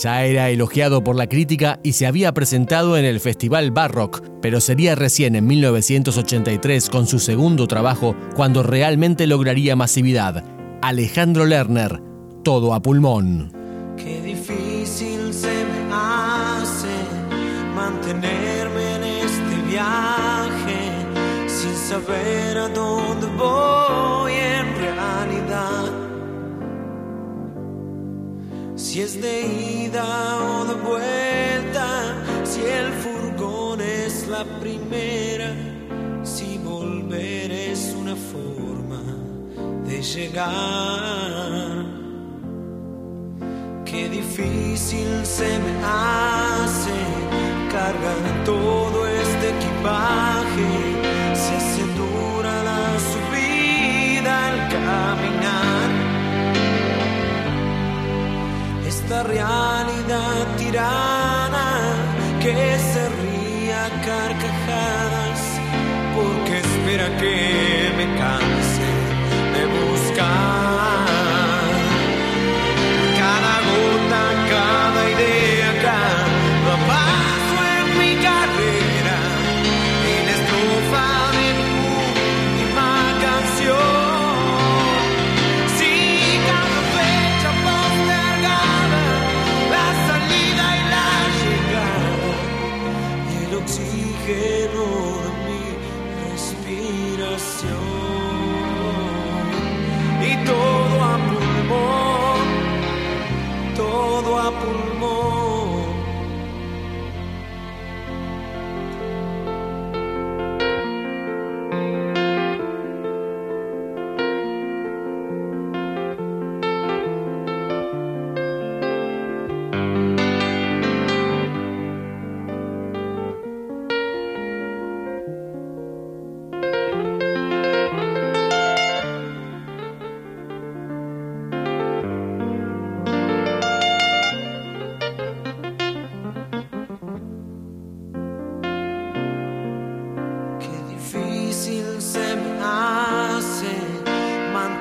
Ya era elogiado por la crítica y se había presentado en el Festival Barrock, pero sería recién en 1983 con su segundo trabajo cuando realmente lograría masividad. Alejandro Lerner, todo a pulmón. Qué difícil se me hace mantenerme en este viaje sin saber a dónde voy si es de ida o de vuelta, si el furgón es la primera, si volver es una forma de llegar. Qué difícil se me hace cargar todo tirana que se ría carcajadas porque espera que me canse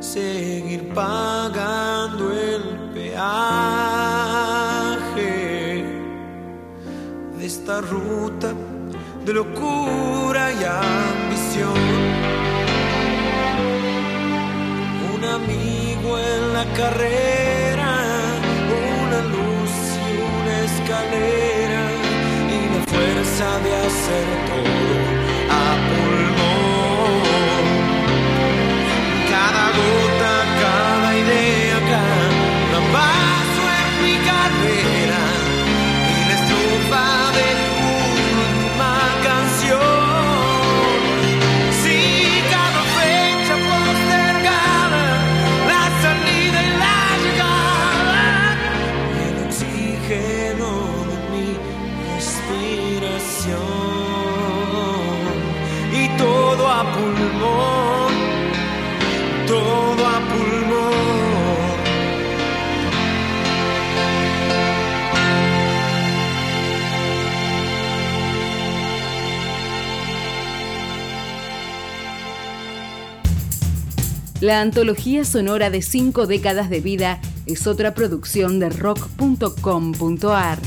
seguir pagando el peaje de esta ruta de locura y ambición. Un amigo en la carrera, una luz y una escalera y la fuerza de hacer todo y todo a pulmón, todo a pulmón. La antología sonora de cinco décadas de vida es otra producción de rock.com.ar.